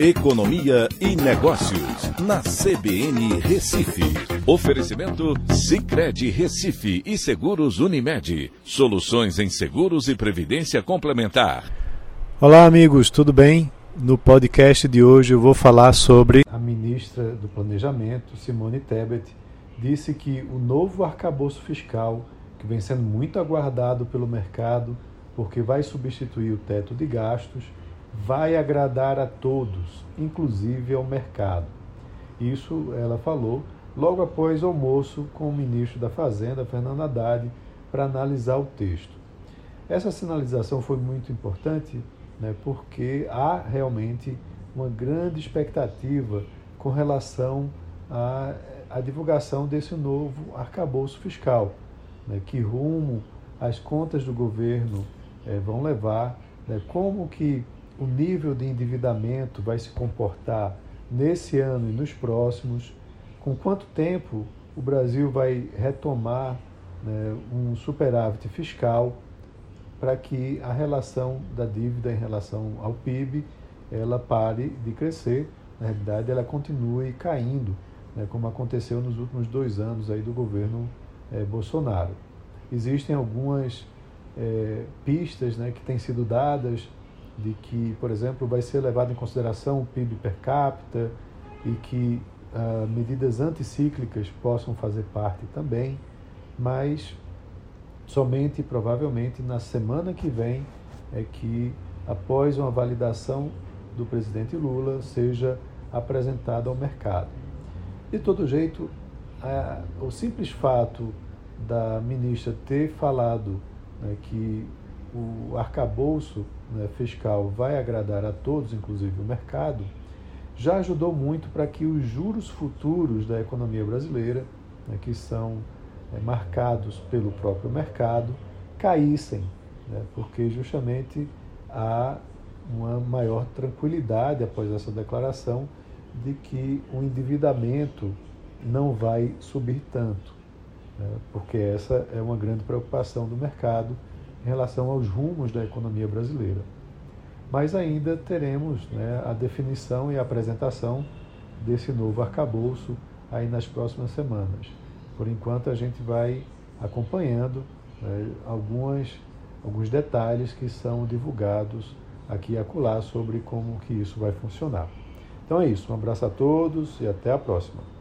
Economia e Negócios, na CBN Recife. Oferecimento Cicred Recife e Seguros Unimed. Soluções em seguros e previdência complementar. Olá, amigos, tudo bem? No podcast de hoje eu vou falar sobre. A ministra do Planejamento, Simone Tebet, disse que o novo arcabouço fiscal, que vem sendo muito aguardado pelo mercado, porque vai substituir o teto de gastos, vai agradar a todos, inclusive ao mercado. Isso ela falou logo após o almoço com o ministro da Fazenda, Fernando Haddad, para analisar o texto. Essa sinalização foi muito importante né, porque há realmente uma grande expectativa com relação à, à divulgação desse novo arcabouço fiscal, né, que rumo às contas do governo é, vão levar, né, como que o nível de endividamento vai se comportar nesse ano e nos próximos, com quanto tempo o Brasil vai retomar né, um superávit fiscal para que a relação da dívida em relação ao PIB ela pare de crescer, na realidade ela continue caindo, né, como aconteceu nos últimos dois anos aí do governo é, Bolsonaro. Existem algumas é, pistas né, que têm sido dadas de que, por exemplo, vai ser levado em consideração o PIB per capita e que uh, medidas anticíclicas possam fazer parte também, mas somente provavelmente na semana que vem é que, após uma validação do presidente Lula, seja apresentada ao mercado. De todo jeito, o simples fato da ministra ter falado né, que o arcabouço né, fiscal vai agradar a todos, inclusive o mercado, já ajudou muito para que os juros futuros da economia brasileira, né, que são é, marcados pelo próprio mercado, caíssem, né, porque justamente há uma maior tranquilidade após essa declaração de que o endividamento não vai subir tanto, né, porque essa é uma grande preocupação do mercado em relação aos rumos da economia brasileira. Mas ainda teremos né, a definição e a apresentação desse novo arcabouço aí nas próximas semanas. Por enquanto, a gente vai acompanhando né, algumas, alguns detalhes que são divulgados aqui e acolá sobre como que isso vai funcionar. Então é isso, um abraço a todos e até a próxima.